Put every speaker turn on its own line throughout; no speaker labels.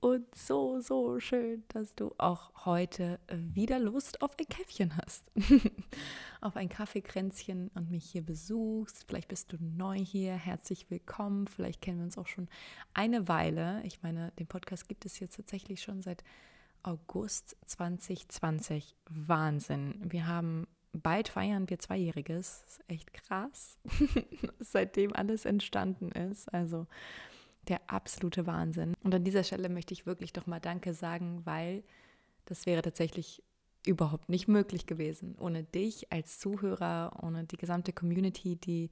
und so, so schön, dass du auch heute wieder Lust auf ein Käffchen hast. auf ein Kaffeekränzchen und mich hier besuchst. Vielleicht bist du neu hier, herzlich willkommen. Vielleicht kennen wir uns auch schon eine Weile. Ich meine, den Podcast gibt es jetzt tatsächlich schon seit August 2020. Wahnsinn. Wir haben bald feiern wir Zweijähriges. Das ist echt krass, seitdem alles entstanden ist. Also der absolute Wahnsinn. Und an dieser Stelle möchte ich wirklich doch mal Danke sagen, weil das wäre tatsächlich überhaupt nicht möglich gewesen. Ohne dich als Zuhörer, ohne die gesamte Community, die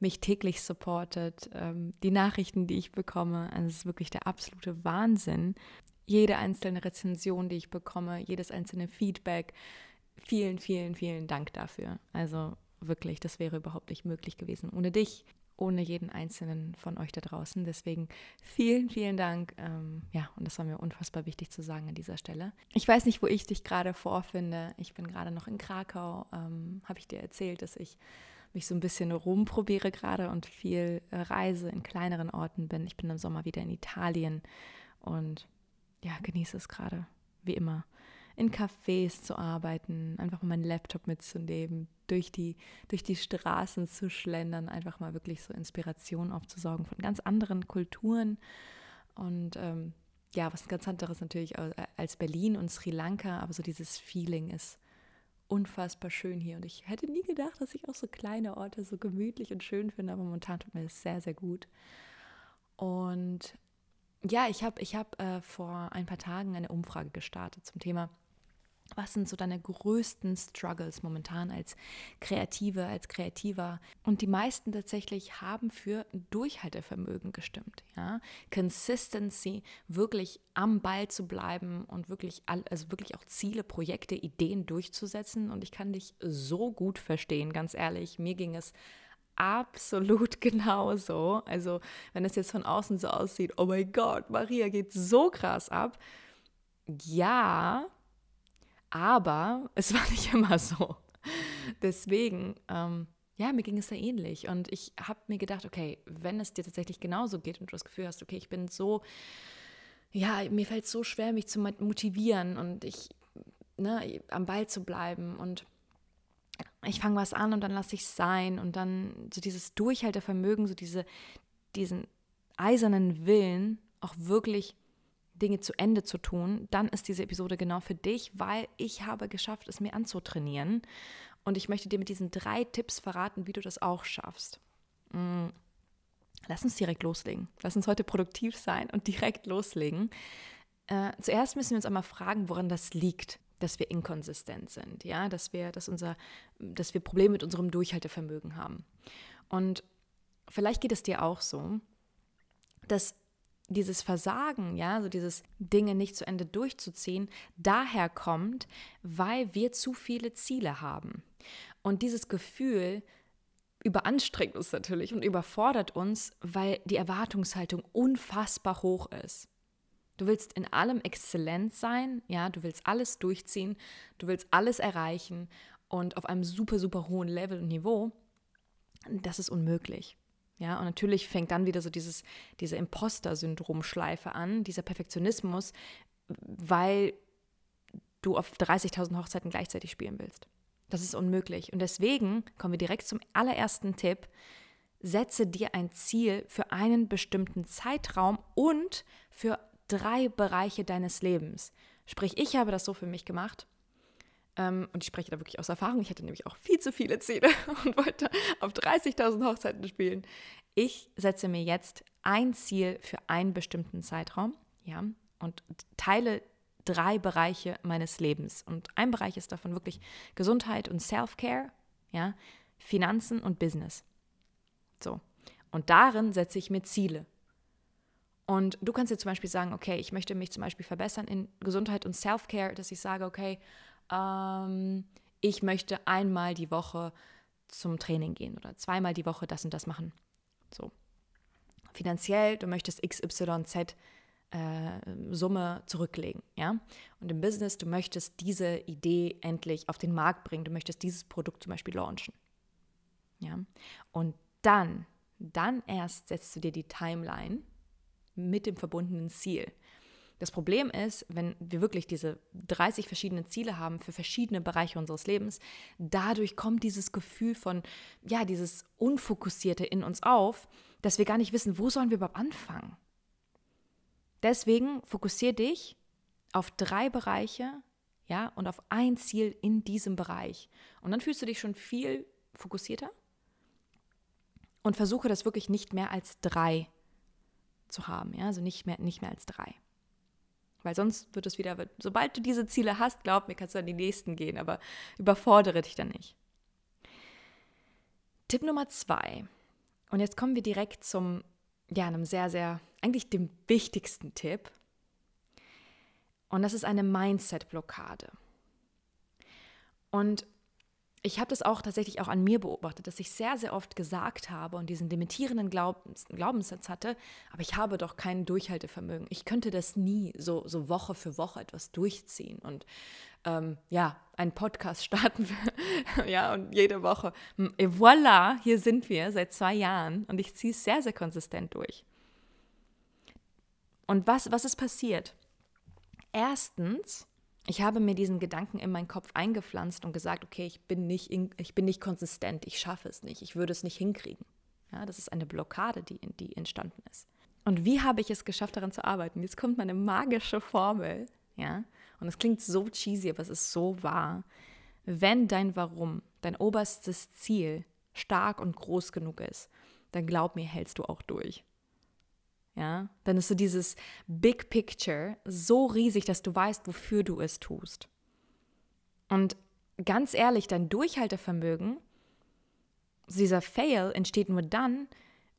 mich täglich supportet, ähm, die Nachrichten, die ich bekomme. Also es ist wirklich der absolute Wahnsinn. Jede einzelne Rezension, die ich bekomme, jedes einzelne Feedback. Vielen, vielen, vielen Dank dafür. Also wirklich, das wäre überhaupt nicht möglich gewesen ohne dich ohne jeden einzelnen von euch da draußen. Deswegen vielen, vielen Dank. Ähm, ja, und das war mir unfassbar wichtig zu sagen an dieser Stelle. Ich weiß nicht, wo ich dich gerade vorfinde. Ich bin gerade noch in Krakau. Ähm, Habe ich dir erzählt, dass ich mich so ein bisschen rumprobiere gerade und viel äh, reise in kleineren Orten bin. Ich bin im Sommer wieder in Italien und ja, genieße es gerade, wie immer in Cafés zu arbeiten, einfach mal meinen Laptop mitzunehmen, durch die, durch die Straßen zu schlendern, einfach mal wirklich so Inspiration aufzusaugen von ganz anderen Kulturen. Und ähm, ja, was ganz anderes natürlich als Berlin und Sri Lanka, aber so dieses Feeling ist unfassbar schön hier. Und ich hätte nie gedacht, dass ich auch so kleine Orte so gemütlich und schön finde, aber momentan tut mir das sehr, sehr gut. Und ja, ich habe ich hab, äh, vor ein paar Tagen eine Umfrage gestartet zum Thema was sind so deine größten Struggles momentan als Kreative, als Kreativer? Und die meisten tatsächlich haben für Durchhaltevermögen gestimmt. Ja? Consistency, wirklich am Ball zu bleiben und wirklich, also wirklich auch Ziele, Projekte, Ideen durchzusetzen. Und ich kann dich so gut verstehen, ganz ehrlich. Mir ging es absolut genauso. Also, wenn es jetzt von außen so aussieht, oh mein Gott, Maria geht so krass ab. Ja, aber es war nicht immer so. Deswegen, ähm, ja, mir ging es da ähnlich. Und ich habe mir gedacht, okay, wenn es dir tatsächlich genauso geht und du das Gefühl hast, okay, ich bin so, ja, mir fällt es so schwer, mich zu motivieren und ich, ne, am Ball zu bleiben und ich fange was an und dann lasse ich es sein und dann so dieses Durchhaltevermögen, so diese, diesen eisernen Willen, auch wirklich Dinge zu Ende zu tun, dann ist diese Episode genau für dich, weil ich habe geschafft, es mir anzutrainieren. Und ich möchte dir mit diesen drei Tipps verraten, wie du das auch schaffst. Mm. Lass uns direkt loslegen. Lass uns heute produktiv sein und direkt loslegen. Äh, zuerst müssen wir uns einmal fragen, woran das liegt, dass wir inkonsistent sind, ja, dass wir, dass unser, dass wir Probleme mit unserem Durchhaltevermögen haben. Und vielleicht geht es dir auch so, dass dieses Versagen, ja, so dieses Dinge nicht zu Ende durchzuziehen, daher kommt, weil wir zu viele Ziele haben. Und dieses Gefühl überanstrengt uns natürlich und überfordert uns, weil die Erwartungshaltung unfassbar hoch ist. Du willst in allem exzellent sein, ja, du willst alles durchziehen, du willst alles erreichen und auf einem super, super hohen Level und Niveau. Das ist unmöglich. Ja, und natürlich fängt dann wieder so dieses, diese Imposter-Syndrom-Schleife an, dieser Perfektionismus, weil du auf 30.000 Hochzeiten gleichzeitig spielen willst. Das ist unmöglich. Und deswegen kommen wir direkt zum allerersten Tipp. Setze dir ein Ziel für einen bestimmten Zeitraum und für drei Bereiche deines Lebens. Sprich, ich habe das so für mich gemacht. Ähm, und ich spreche da wirklich aus Erfahrung, ich hatte nämlich auch viel zu viele Ziele und wollte auf 30.000 Hochzeiten spielen. Ich setze mir jetzt ein Ziel für einen bestimmten Zeitraum, ja, und teile drei Bereiche meines Lebens. Und ein Bereich ist davon wirklich Gesundheit und Self-Care, ja, Finanzen und Business. So. Und darin setze ich mir Ziele. Und du kannst dir zum Beispiel sagen, okay, ich möchte mich zum Beispiel verbessern in Gesundheit und Self-Care, dass ich sage, okay, ähm, ich möchte einmal die Woche zum Training gehen oder zweimal die Woche das und das machen. So. Finanziell, du möchtest XYZ äh, Summe zurücklegen, ja. Und im Business, du möchtest diese Idee endlich auf den Markt bringen, du möchtest dieses Produkt zum Beispiel launchen, ja. Und dann, dann erst setzt du dir die Timeline mit dem verbundenen Ziel. Das Problem ist, wenn wir wirklich diese 30 verschiedene Ziele haben für verschiedene Bereiche unseres Lebens, dadurch kommt dieses Gefühl von, ja, dieses Unfokussierte in uns auf, dass wir gar nicht wissen, wo sollen wir überhaupt anfangen. Deswegen fokussiere dich auf drei Bereiche, ja, und auf ein Ziel in diesem Bereich. Und dann fühlst du dich schon viel fokussierter und versuche das wirklich nicht mehr als drei zu haben, ja, also nicht mehr, nicht mehr als drei. Weil sonst wird es wieder, sobald du diese Ziele hast, glaub mir, kannst du an die nächsten gehen, aber überfordere dich dann nicht. Tipp Nummer zwei. Und jetzt kommen wir direkt zum, ja, einem sehr, sehr, eigentlich dem wichtigsten Tipp. Und das ist eine Mindset-Blockade. Und ich habe das auch tatsächlich auch an mir beobachtet, dass ich sehr, sehr oft gesagt habe und diesen limitierenden Glaubens, Glaubenssatz hatte, aber ich habe doch kein Durchhaltevermögen. Ich könnte das nie so, so Woche für Woche etwas durchziehen und ähm, ja, einen Podcast starten, ja, und jede Woche. Et voilà, hier sind wir seit zwei Jahren und ich ziehe es sehr, sehr konsistent durch. Und was, was ist passiert? Erstens, ich habe mir diesen Gedanken in meinen Kopf eingepflanzt und gesagt, okay, ich bin nicht, in, ich bin nicht konsistent, ich schaffe es nicht, ich würde es nicht hinkriegen. Ja, das ist eine Blockade, die, die entstanden ist. Und wie habe ich es geschafft, daran zu arbeiten? Jetzt kommt meine magische Formel, ja, und es klingt so cheesy, aber es ist so wahr. Wenn dein Warum, dein oberstes Ziel stark und groß genug ist, dann glaub mir, hältst du auch durch ja, dann ist so dieses Big Picture so riesig, dass du weißt, wofür du es tust. Und ganz ehrlich, dein Durchhaltevermögen, dieser Fail entsteht nur dann,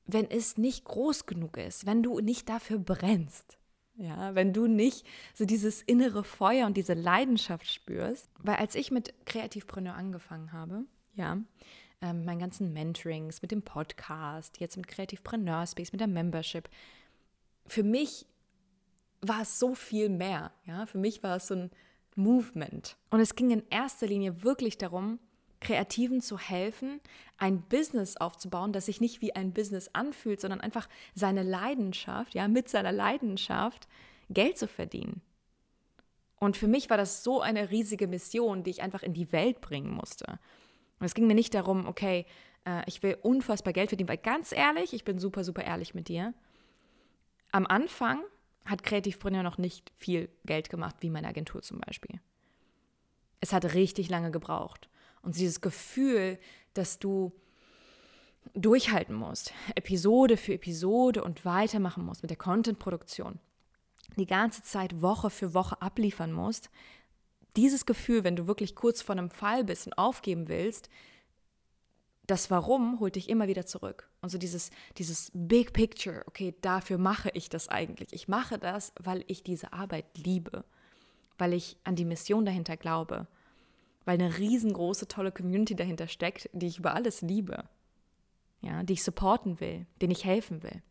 wenn es nicht groß genug ist, wenn du nicht dafür brennst. Ja, wenn du nicht so dieses innere Feuer und diese Leidenschaft spürst. Weil als ich mit Kreativpreneur angefangen habe, ja, ähm, meinen ganzen Mentorings, mit dem Podcast, jetzt mit Kreativpreneur Space, mit der Membership, für mich war es so viel mehr. Ja? Für mich war es so ein Movement. Und es ging in erster Linie wirklich darum, Kreativen zu helfen, ein Business aufzubauen, das sich nicht wie ein Business anfühlt, sondern einfach seine Leidenschaft, ja, mit seiner Leidenschaft Geld zu verdienen. Und für mich war das so eine riesige Mission, die ich einfach in die Welt bringen musste. Und es ging mir nicht darum, okay, äh, ich will unfassbar Geld verdienen, weil ganz ehrlich, ich bin super, super ehrlich mit dir, am Anfang hat Kreativpreneur noch nicht viel Geld gemacht, wie meine Agentur zum Beispiel. Es hat richtig lange gebraucht. Und dieses Gefühl, dass du durchhalten musst, Episode für Episode und weitermachen musst mit der Content-Produktion, die ganze Zeit Woche für Woche abliefern musst, dieses Gefühl, wenn du wirklich kurz vor einem Fall bist und aufgeben willst, das Warum holt dich immer wieder zurück. Und so dieses, dieses Big Picture, okay, dafür mache ich das eigentlich. Ich mache das, weil ich diese Arbeit liebe, weil ich an die Mission dahinter glaube, weil eine riesengroße, tolle Community dahinter steckt, die ich über alles liebe, ja, die ich supporten will, denen ich helfen will.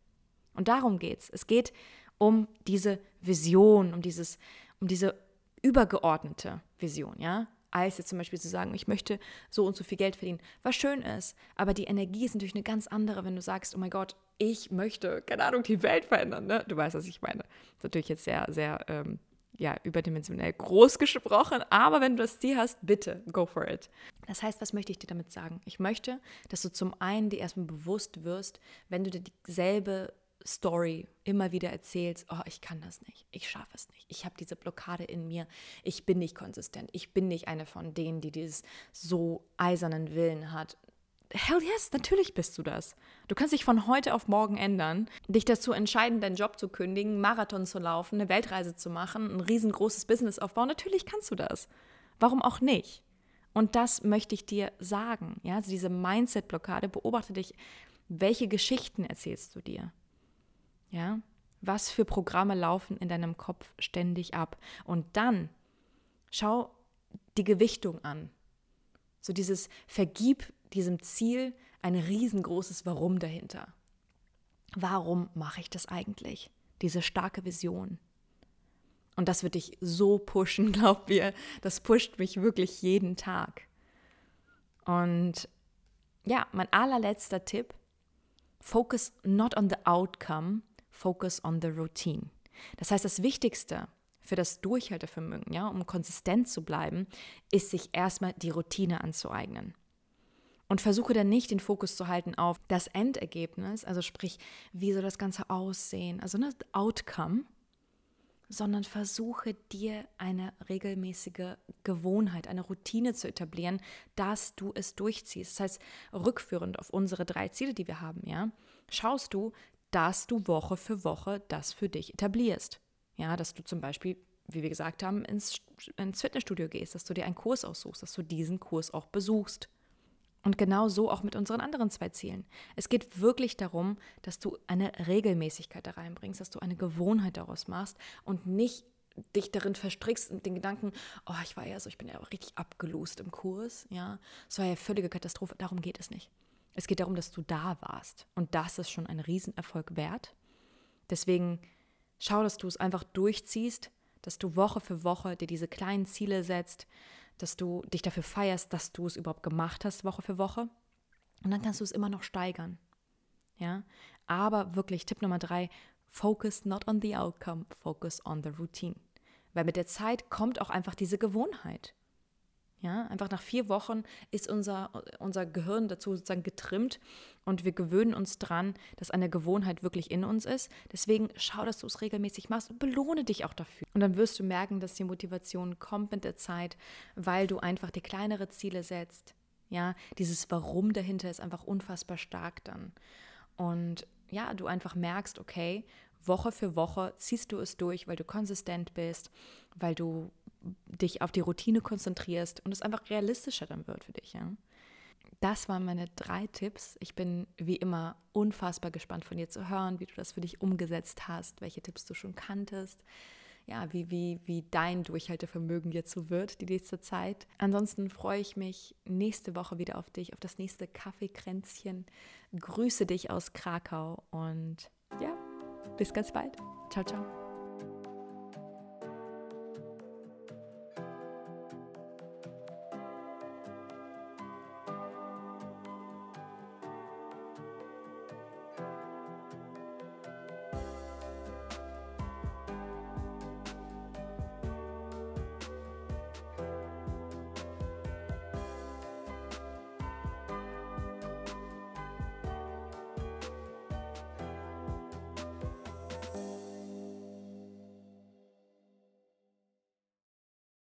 Und darum geht's. Es geht um diese Vision, um dieses, um diese übergeordnete Vision, ja als jetzt zum Beispiel zu sagen, ich möchte so und so viel Geld verdienen, was schön ist. Aber die Energie ist natürlich eine ganz andere, wenn du sagst, oh mein Gott, ich möchte, keine Ahnung, die Welt verändern. Ne? Du weißt, was ich meine. Das ist natürlich jetzt sehr, sehr ähm, ja, überdimensionell groß gesprochen, aber wenn du das Ziel hast, bitte, go for it. Das heißt, was möchte ich dir damit sagen? Ich möchte, dass du zum einen dir erstmal bewusst wirst, wenn du dir dieselbe Story immer wieder erzählst, oh, ich kann das nicht, ich schaffe es nicht, ich habe diese Blockade in mir, ich bin nicht konsistent, ich bin nicht eine von denen, die dieses so eisernen Willen hat. Hell yes, natürlich bist du das. Du kannst dich von heute auf morgen ändern, dich dazu entscheiden, deinen Job zu kündigen, Marathon zu laufen, eine Weltreise zu machen, ein riesengroßes Business aufbauen. Natürlich kannst du das. Warum auch nicht? Und das möchte ich dir sagen. Ja, also diese Mindset-Blockade, beobachte dich, welche Geschichten erzählst du dir? Ja, was für Programme laufen in deinem Kopf ständig ab? Und dann schau die Gewichtung an. So dieses Vergib diesem Ziel ein riesengroßes Warum dahinter. Warum mache ich das eigentlich? Diese starke Vision. Und das wird dich so pushen, glaub mir. Das pusht mich wirklich jeden Tag. Und ja, mein allerletzter Tipp, focus not on the outcome, focus on the routine. Das heißt, das Wichtigste für das Durchhaltevermögen, ja, um konsistent zu bleiben, ist sich erstmal die Routine anzueignen. Und versuche dann nicht den Fokus zu halten auf das Endergebnis, also sprich, wie soll das Ganze aussehen, also das ne, Outcome, sondern versuche dir eine regelmäßige Gewohnheit, eine Routine zu etablieren, dass du es durchziehst. Das heißt, rückführend auf unsere drei Ziele, die wir haben, ja, schaust du, dass du Woche für Woche das für dich etablierst. Ja, dass du zum Beispiel, wie wir gesagt haben, ins, ins Fitnessstudio gehst, dass du dir einen Kurs aussuchst, dass du diesen Kurs auch besuchst. Und genau so auch mit unseren anderen zwei Zielen. Es geht wirklich darum, dass du eine Regelmäßigkeit da reinbringst, dass du eine Gewohnheit daraus machst und nicht dich darin verstrickst und den Gedanken, oh, ich war ja so, ich bin ja richtig abgelost im Kurs, ja. Es war ja völlige Katastrophe. Darum geht es nicht. Es geht darum, dass du da warst. Und das ist schon ein Riesenerfolg wert. Deswegen schau, dass du es einfach durchziehst, dass du Woche für Woche dir diese kleinen Ziele setzt, dass du dich dafür feierst, dass du es überhaupt gemacht hast, Woche für Woche. Und dann kannst du es immer noch steigern. Ja, aber wirklich Tipp Nummer drei, focus not on the outcome, focus on the routine. Weil mit der Zeit kommt auch einfach diese Gewohnheit. Ja, einfach nach vier Wochen ist unser, unser Gehirn dazu sozusagen getrimmt und wir gewöhnen uns dran, dass eine Gewohnheit wirklich in uns ist. Deswegen schau, dass du es regelmäßig machst und belohne dich auch dafür. Und dann wirst du merken, dass die Motivation kommt mit der Zeit, weil du einfach dir kleinere Ziele setzt. Ja, dieses Warum dahinter ist einfach unfassbar stark dann. Und ja, du einfach merkst, okay, Woche für Woche ziehst du es durch, weil du konsistent bist, weil du dich auf die Routine konzentrierst und es einfach realistischer dann wird für dich. Ja? Das waren meine drei Tipps. Ich bin wie immer unfassbar gespannt von dir zu hören, wie du das für dich umgesetzt hast, welche Tipps du schon kanntest. Ja, wie, wie, wie dein Durchhaltevermögen jetzt so wird die nächste Zeit. Ansonsten freue ich mich nächste Woche wieder auf dich, auf das nächste Kaffeekränzchen. Grüße dich aus Krakau und ja, bis ganz bald. Ciao, ciao.